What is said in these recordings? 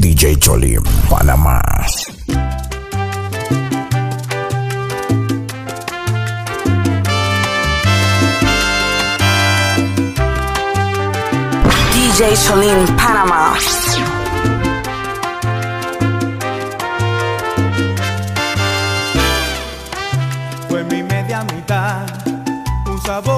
DJ Cholim, Panamá. DJ Cholim, Panamá. Fue mi media mitad, un sabor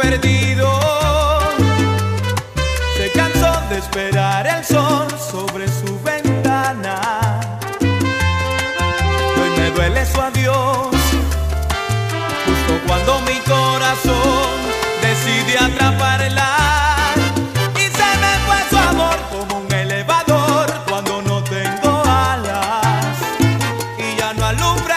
perdido. Se cansó de esperar el sol sobre su ventana. Hoy me duele su adiós. Justo cuando mi corazón decide atraparla. Y se me fue su amor como un elevador cuando no tengo alas y ya no alumbra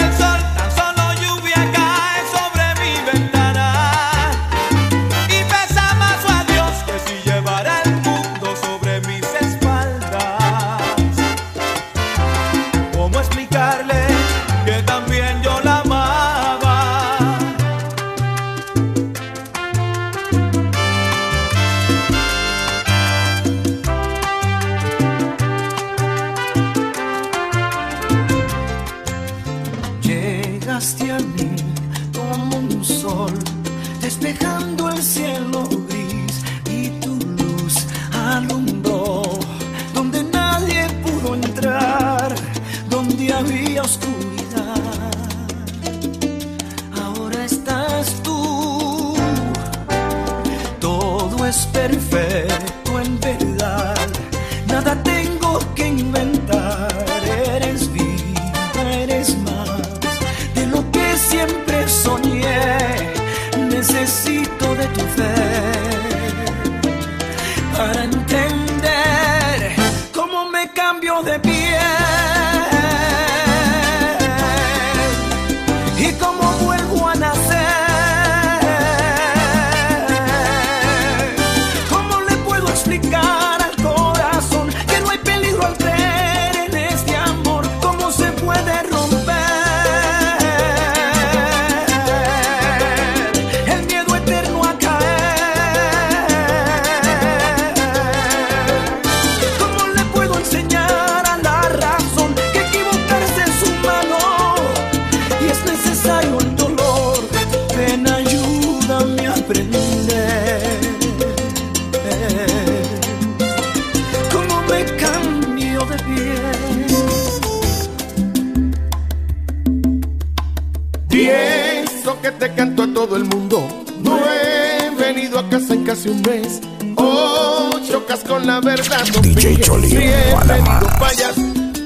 mes. Oh, chocas con la verdad. No DJ Si venido fallas,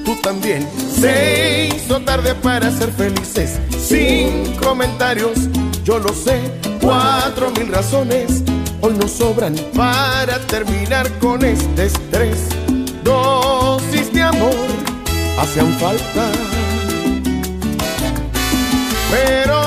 tú también. Se hizo tarde para ser felices. Sin comentarios, yo lo sé. Cuatro mil razones hoy nos sobran para terminar con este estrés. Dosis de amor hacían falta pero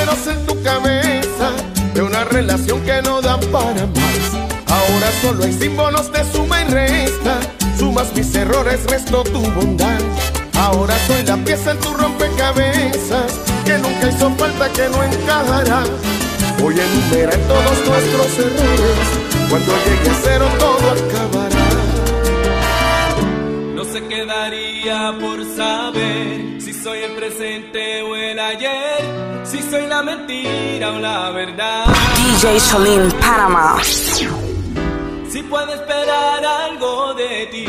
Números en tu cabeza para más. Ahora solo hay símbolos de suma y resta. Sumas mis errores, resto tu bondad. Ahora soy la pieza en tu rompecabezas que nunca hizo falta, que no encajará. Voy a enumerar todos nuestros errores. Cuando llegue a cero todo acabará. No se quedaría por saber soy el presente o el ayer, si soy la mentira o la verdad. DJ Cholin, Panama. Si puedo esperar algo de ti,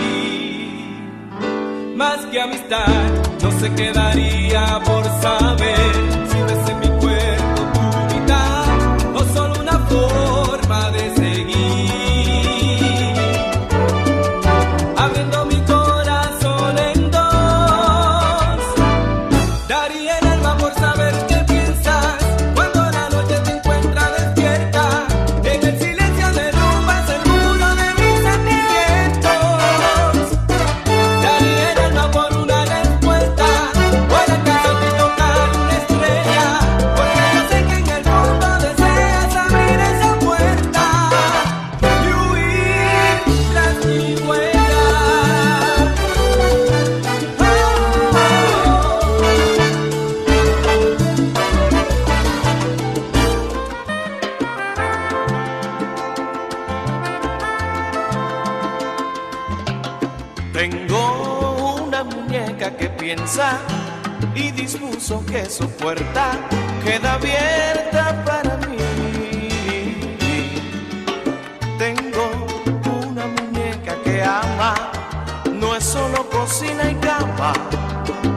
más que amistad, no se quedaría por saber si ves en mi dispuso que su puerta queda abierta para mí. Tengo una muñeca que ama, no es solo cocina y cama,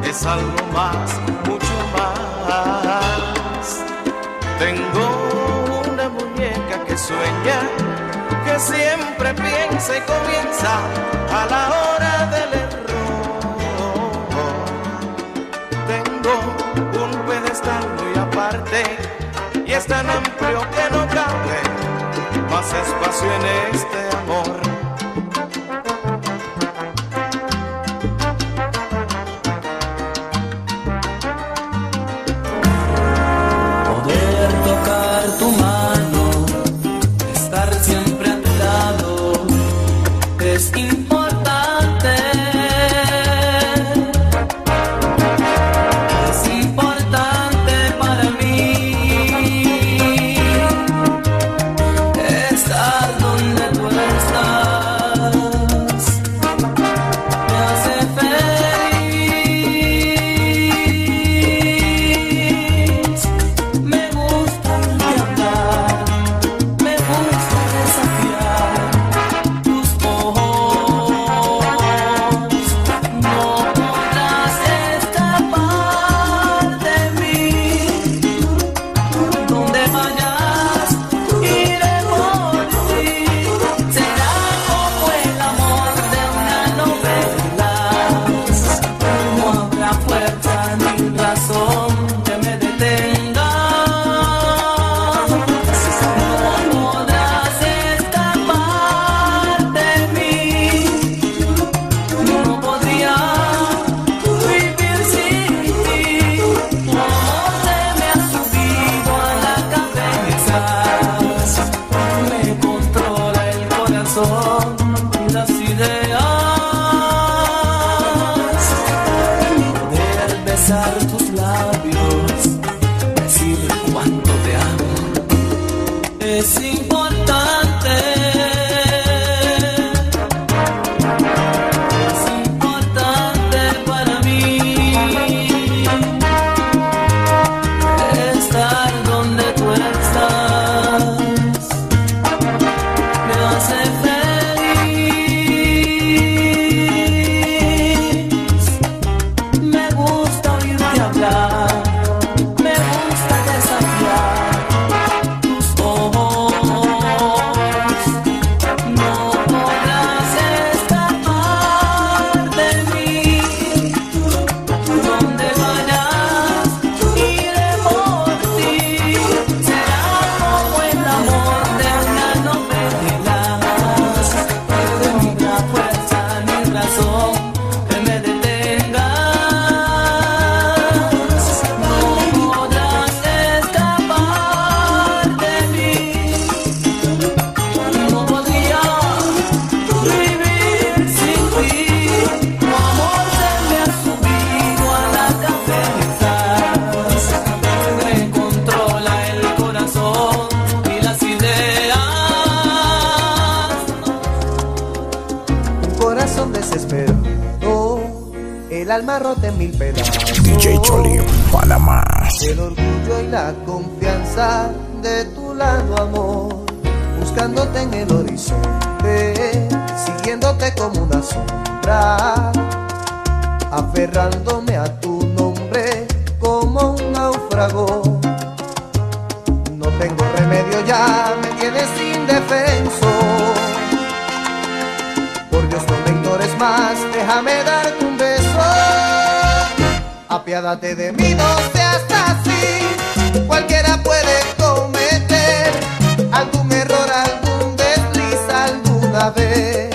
es algo más, mucho más. Tengo una muñeca que sueña, que siempre piensa y comienza a la hora del error. Es tan amplio que no cabe más espacio en este amor. No tengo remedio ya, me tienes indefenso. Por Dios, no me ignores más, déjame darte un beso. Apiádate de mí, no seas así. Cualquiera puede cometer algún error, algún desliz alguna vez.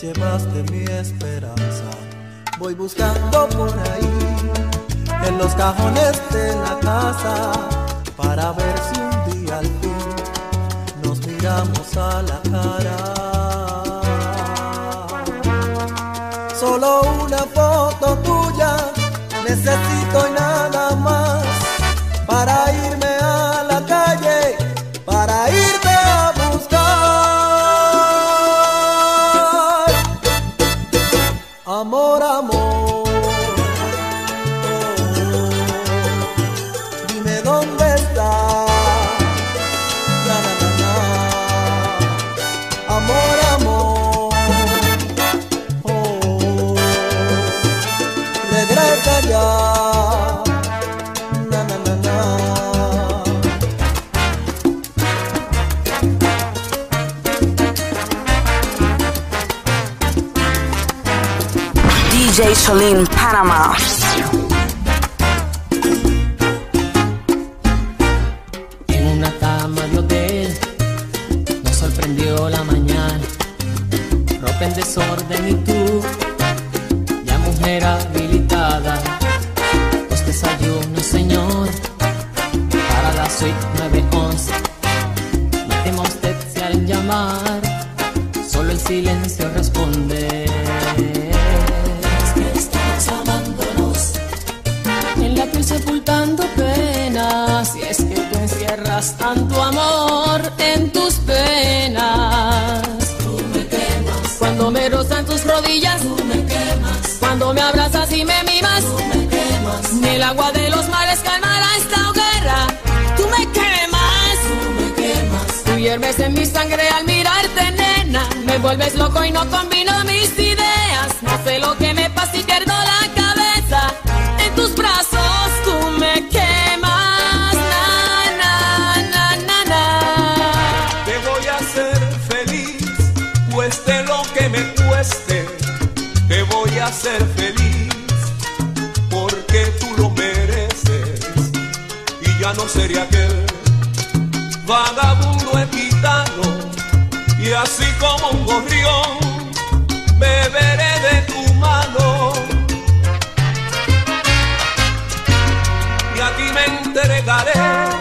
llevaste mi esperanza. Voy buscando por ahí, en los cajones de la casa, para ver si un día al fin nos miramos a la cara. Solo una foto tuya necesito y nada más para DJ Solín, Panamá. En una cama de hotel nos sorprendió la mañana, ropa en desorden y No sería aquel, vagabundo es gitano, y así como un gorrión, beberé de tu mano. Y a ti me entregaré.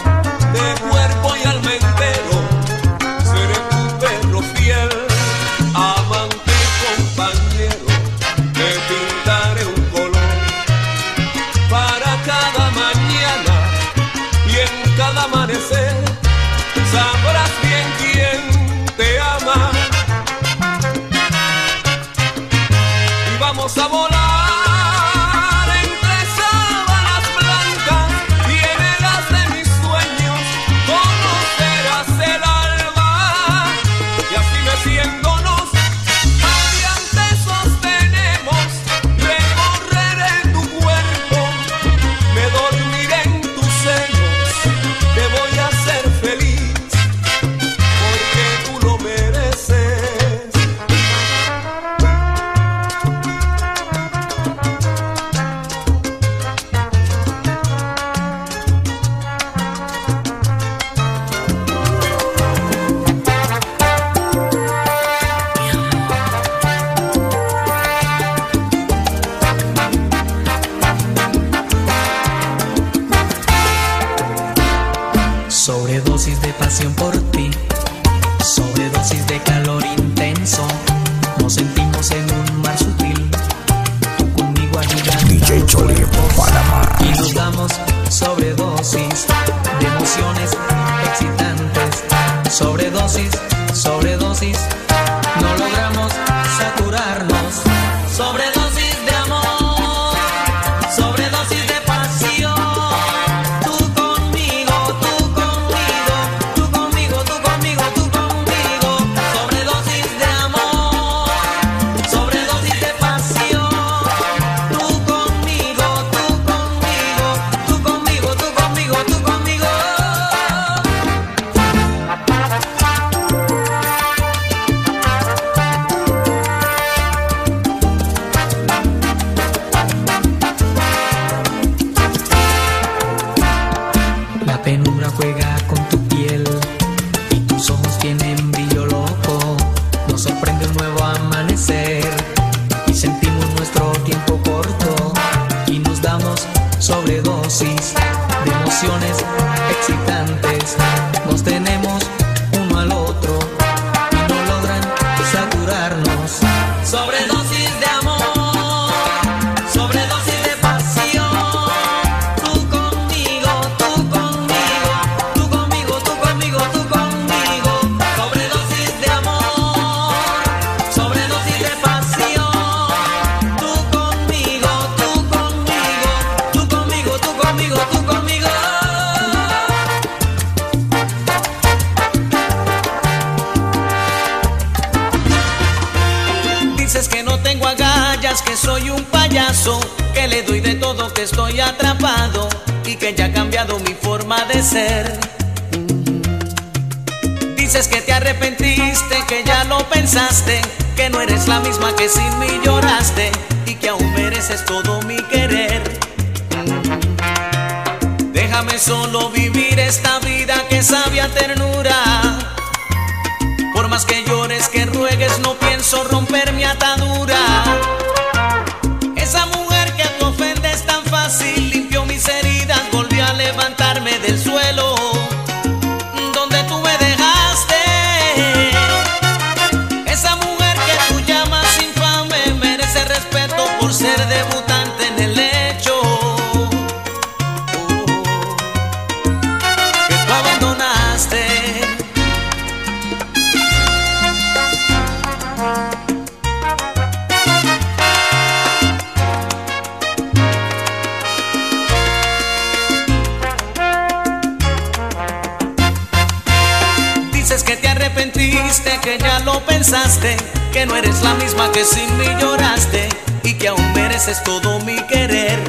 De Dices que te arrepentiste, que ya lo pensaste, que no eres la misma que sin mí lloraste y que aún mereces todo mi querer. Déjame solo vivir esta vida que sabe a ternura. Por más que llores, que ruegues, no pienso romper mi atadura. Que sin mí lloraste y que aún mereces todo mi querer.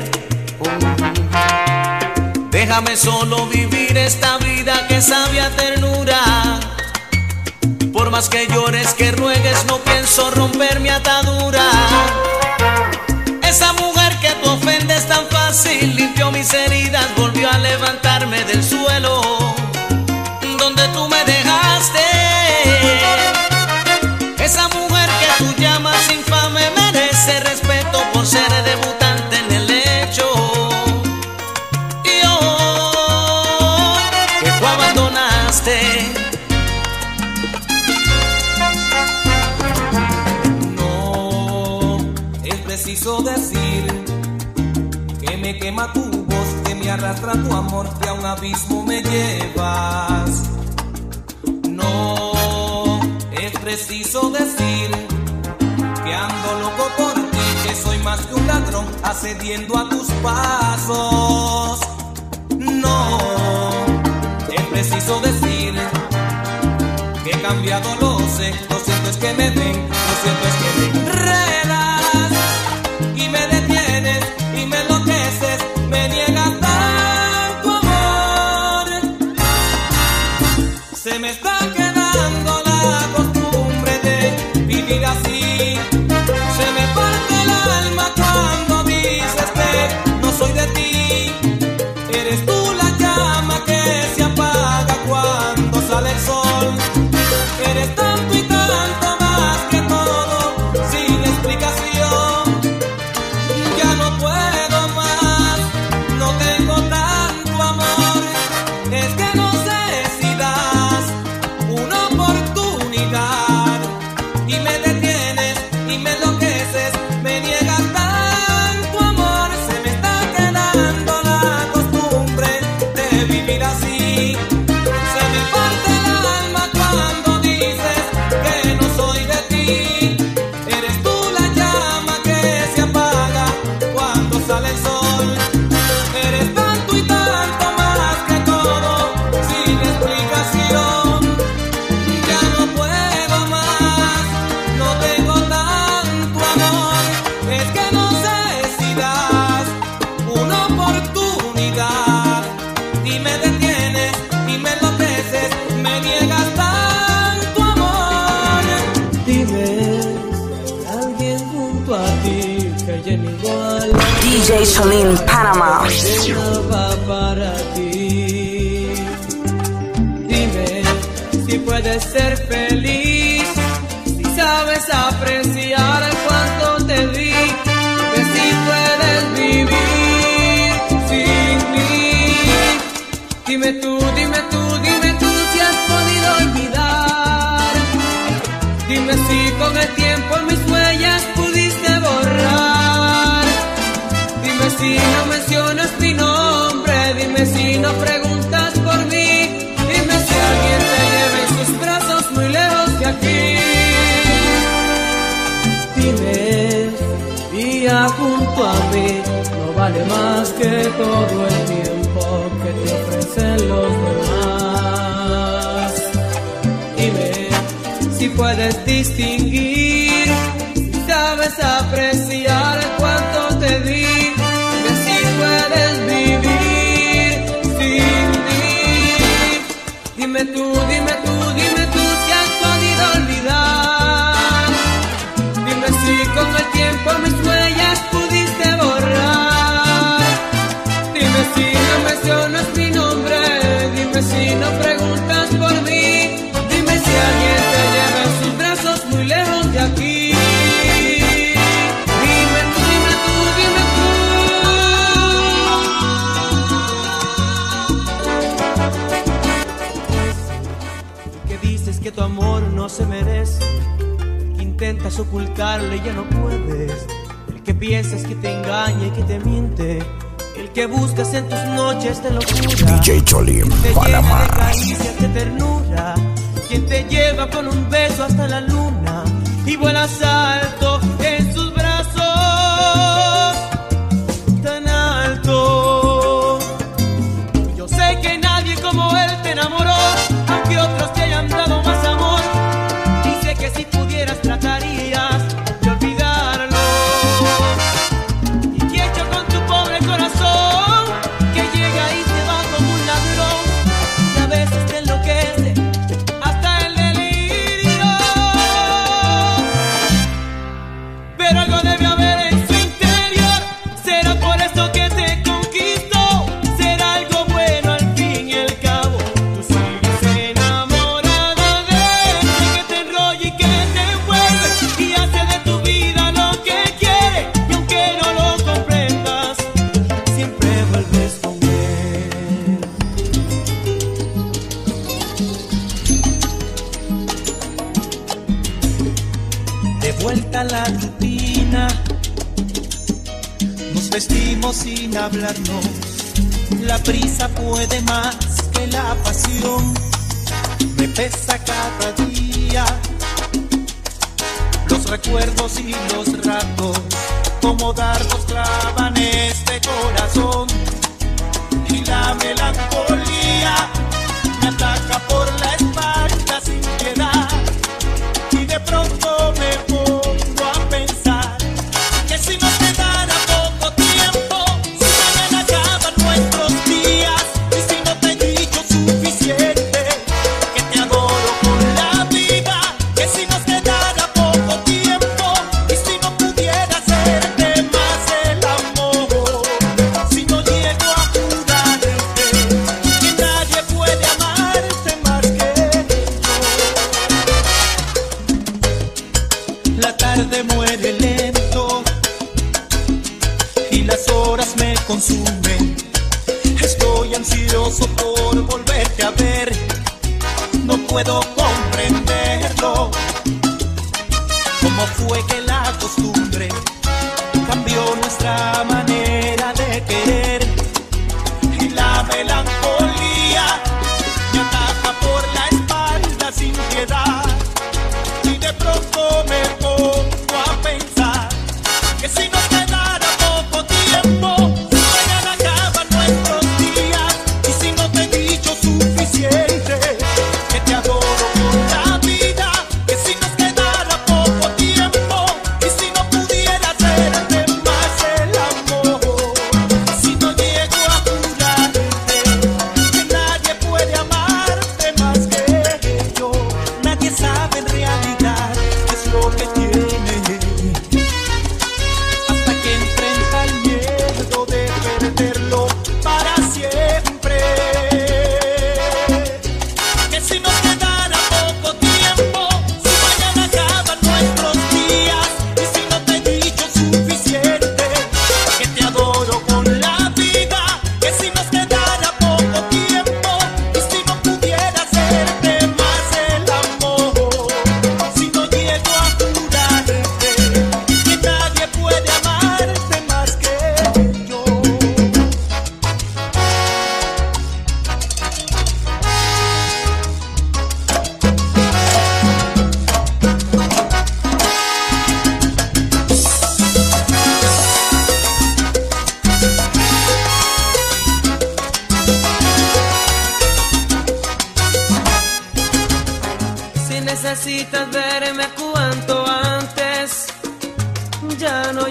Déjame solo vivir esta vida que sabe a ternura. Por más que llores, que ruegues, no pienso romper mi atadura. Esa mujer que tú ofendes tan fácil limpió mis heridas, volvió a levantarme del suelo preciso decir que me quema tu voz, que me arrastra tu amor, que a un abismo me llevas. No es preciso decir que ando loco por ti, que soy más que un ladrón accediendo a tus pasos. No es preciso decir que he cambiado, lo sé. Lo cierto es que me ven, lo cierto es que me Celine vale más que todo el tiempo que te ofrecen los demás. Dime si puedes distinguir, sabes apreciar cuánto te di, que si puedes vivir sin mí. Dime tú, dime tú, dime tú si has podido olvidar. Dime si con el tiempo mis huellas Ocultarle, ya no puedes. El que piensas que te engaña y que te miente. El que buscas en tus noches de locura. DJ Cholim, te Panamá. de caricias, de ternura. Quien te lleva con un beso hasta la luna. Y vuelas a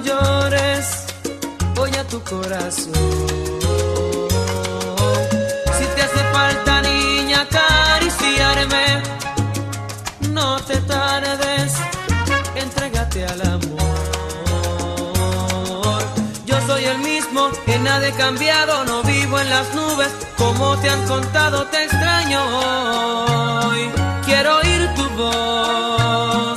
llores, voy a tu corazón. Si te hace falta, niña, acariciarme, no te tardes, entrégate al amor. Yo soy el mismo, que nada he cambiado, no vivo en las nubes, como te han contado, te extraño hoy. Quiero oír tu voz,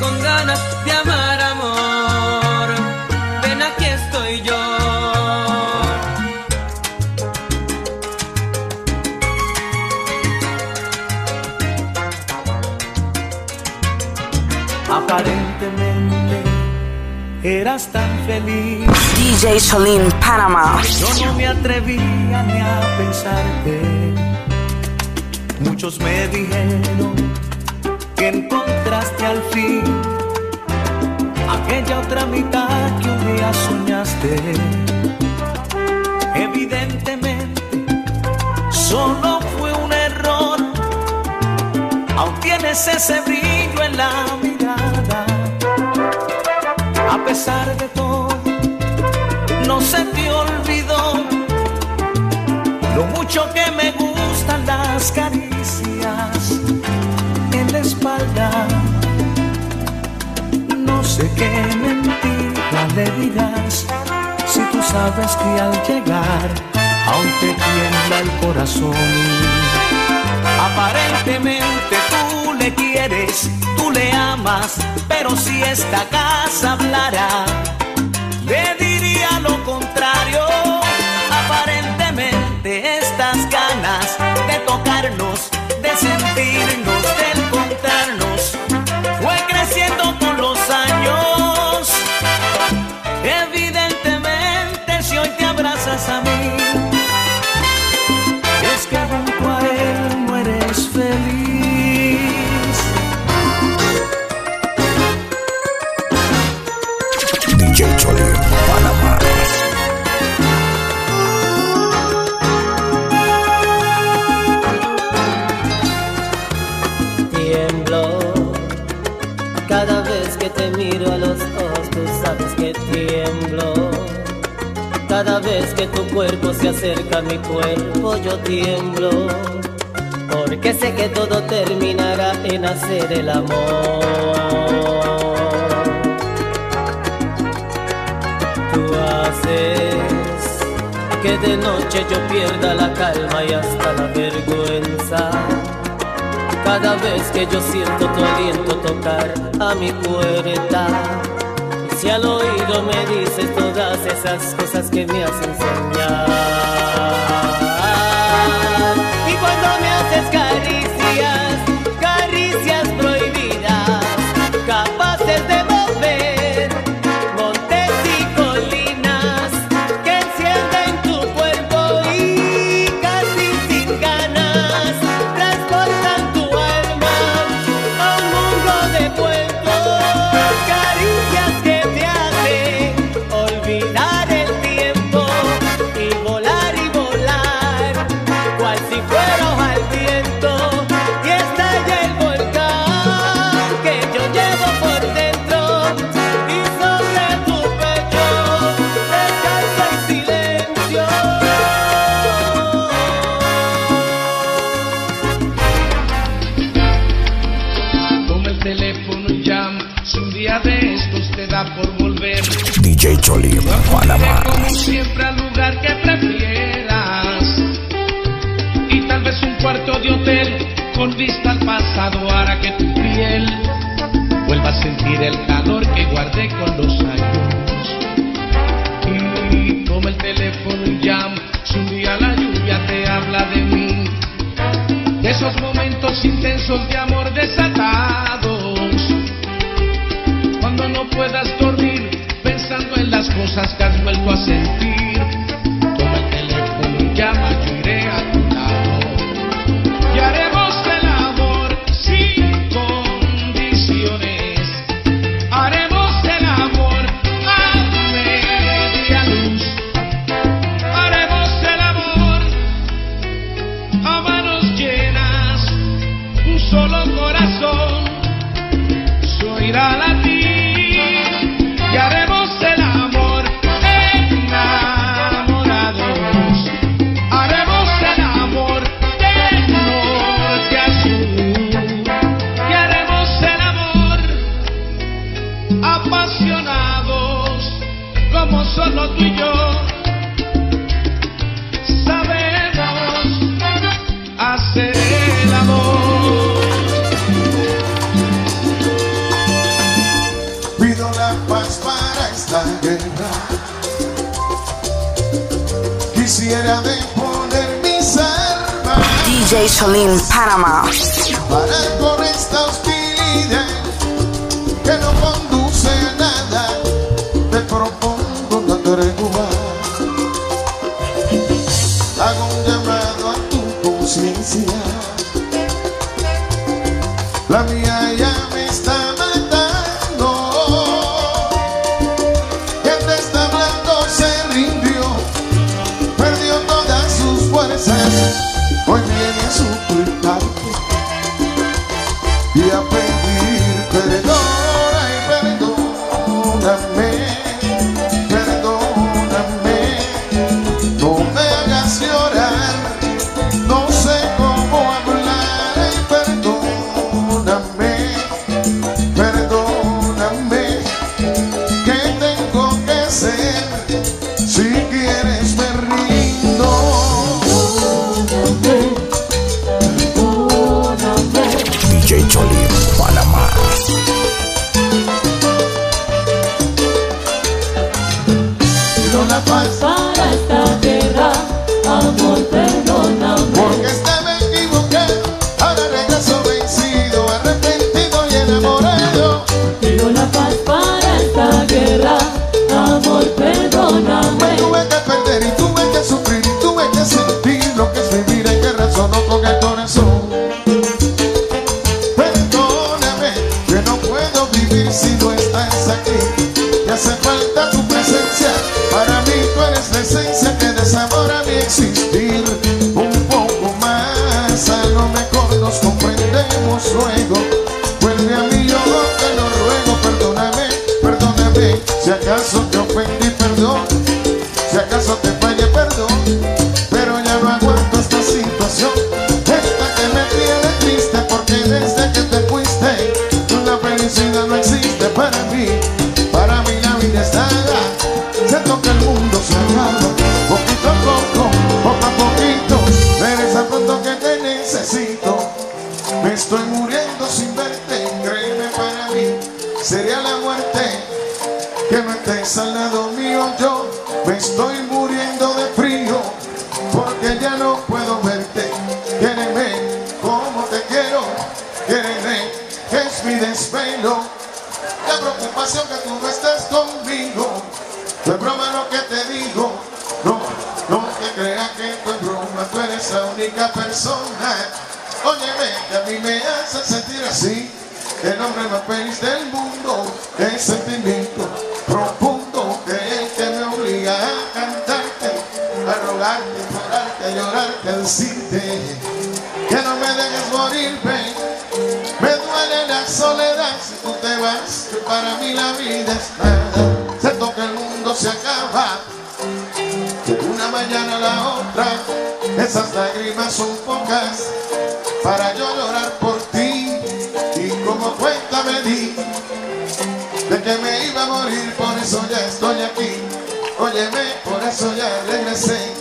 Con ganas de amar amor, ven aquí estoy yo. Aparentemente eras tan feliz. DJ Cholin, Panama. Yo no me atrevía ni a pensarte. Muchos me dijeron que encontraste al fin aquella otra mitad que un día soñaste. Evidentemente, solo fue un error. Aún tienes ese brillo en la mirada. A pesar de todo, no se te olvidó lo mucho que me gustan las caricias en la espalda. Sé qué mentira le dirás si tú sabes que al llegar aún te tiembla el corazón. Aparentemente tú le quieres, tú le amas, pero si esta casa hablara, le diría lo contrario. Aparentemente estas ganas de tocarnos, de sentirnos, Tu cuerpo se acerca a mi cuerpo, yo tiemblo. Porque sé que todo terminará en hacer el amor. Tú haces que de noche yo pierda la calma y hasta la vergüenza. Cada vez que yo siento tu aliento tocar a mi puerta si al oído me dices todas esas cosas que me hacen soñar con vista al pasado hará que tu piel vuelva a sentir el calor que guardé con los años. Y como el teléfono llama, si un día la lluvia te habla de mí, de esos momentos intensos de amor desatados, cuando no puedas dormir pensando en las cosas que has vuelto a sentir quando Óyeme, que a mí me hace sentir así. El hombre más feliz del mundo El sentimiento profundo que es el que me obliga a cantarte, a rogarte, a llorarte, a llorarte, a decirte que no me dejes morir, morirme. Me duele la soledad si tú te vas, que para mí la vida es nada. Siento que el mundo se acaba, de una mañana a la otra. Esas lágrimas son pocas para yo llorar por ti. Y como cuenta me di de que me iba a morir Por eso ya estoy aquí, óyeme, por eso ya regresé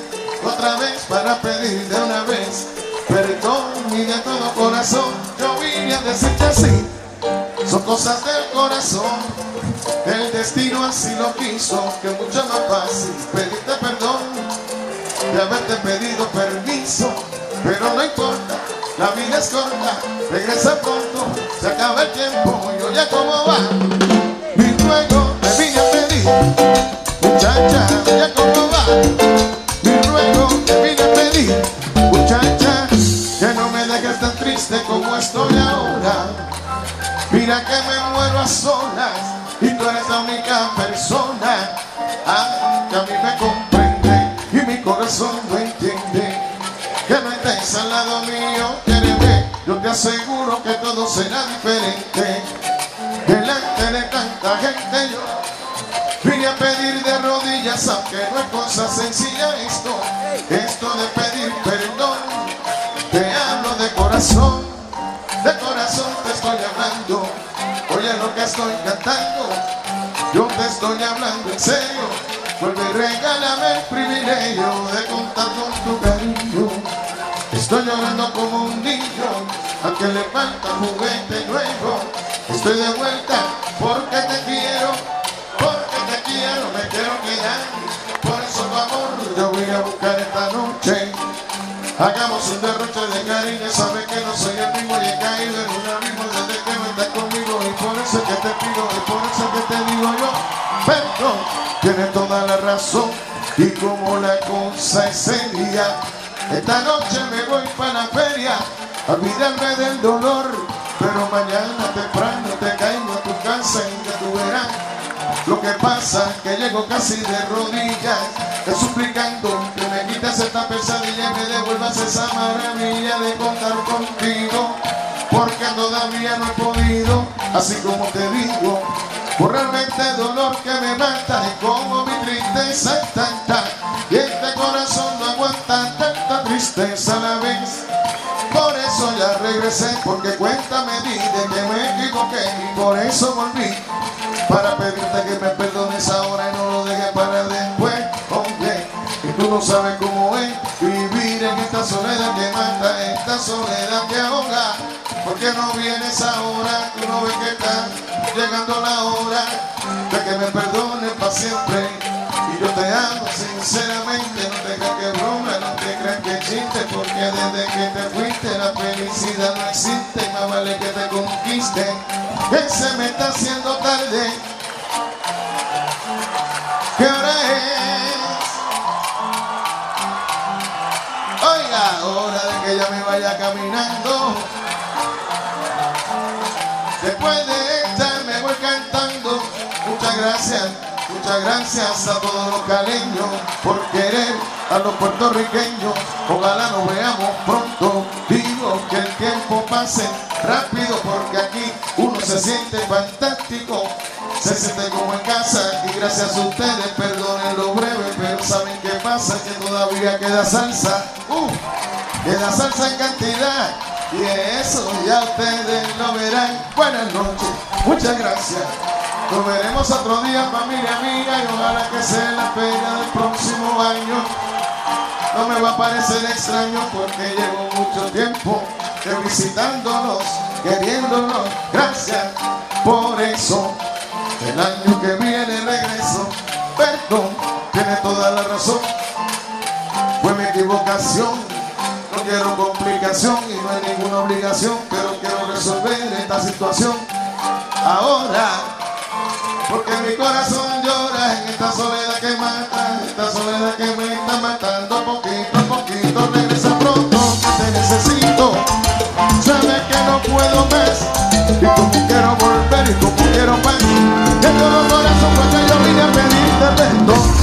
Otra vez para pedir de una vez perdón. Y de todo corazón yo vine a decirte así. Son cosas del corazón el destino así lo quiso, que mucho más fácil pedirte perdón de haberte pedido permiso. Pero no importa, la vida es corta. Regresa pronto, se acaba el tiempo. Y oye cómo va. Mi ruego te vine a pedir. Muchacha, oye cómo va. Mi ruego te vine a pedir. Muchacha, que no me dejes tan triste como estoy ahora. Mira que me muero a solas y tú eres la única será diferente. Delante de tanta gente yo vine a pedir de rodillas, aunque no es cosa sencilla esto, esto de pedir perdón. Te hablo de corazón, de corazón te estoy hablando. Oye lo que estoy cantando, yo te estoy hablando en serio. Vuelve y regálame el privilegio de contar con tu cariño. Estoy llorando como que le falta juguete nuevo. Estoy de vuelta porque te quiero, porque te quiero, me quiero quedar. Por eso tu amor yo voy a buscar esta noche. Hagamos un derroche de cariño, sabes que no soy el mismo y he caído en un abismo desde que no conmigo y por eso es que te pido y por eso es que te digo yo, perdón, tienes toda la razón y como la cosa es seria, esta noche me voy para la feria a olvidarme del dolor, pero mañana temprano te caigo a tu casa y ya tú verás lo que pasa que llego casi de rodillas, te suplicando que me quites esta pesadilla, que devuelvas esa maravilla de contar contigo, porque todavía no he podido, así como te digo, borrarme este dolor que me mata y como mi tristeza es tanta, y este corazón no aguanta tanta tristeza a la vez. Por eso ya regresé, porque cuéntame di de que me equivoqué y por eso volví para pedirte que me perdones ahora y no lo dejes para después, hombre. Y tú no sabes cómo es vivir en esta soledad que mata, esta soledad que ahoga. ¿Por qué no vienes ahora? Tú no ves que está llegando la hora de que me perdones para siempre. Y yo te amo sinceramente, desde que te fuiste la felicidad no existe, más vale que te conquiste, que se me está haciendo tarde. ¿Qué hora es? Oiga, hora de que ya me vaya caminando. Después de esta me voy cantando. Muchas gracias, muchas gracias a todos los caleños por querer a los puertorriqueños. Ojalá nos veamos pronto. Digo que el tiempo pase rápido porque aquí uno se siente fantástico. Se siente como en casa y gracias a ustedes, perdonen lo breve, pero saben qué pasa, que todavía queda salsa. Uh, queda salsa en cantidad. Y eso ya ustedes lo verán. Buenas noches, muchas gracias. Nos veremos otro día, familia amiga, y ojalá que sea la pena del próximo año. No me va a parecer extraño porque llevo mucho tiempo de visitándonos, queriéndonos. Gracias por eso. El año que viene regreso. Perdón, tiene toda la razón. Fue mi equivocación. No quiero complicación y no hay ninguna obligación, pero quiero resolver esta situación ahora porque mi corazón llora en esta soledad que mata, esta soledad que me está matando. Poquito a poquito, regresa pronto, te necesito, sabes que no puedo más, y como quiero volver, y como quiero más, de todo corazón pues, cuando yo vine a pedirte perdón.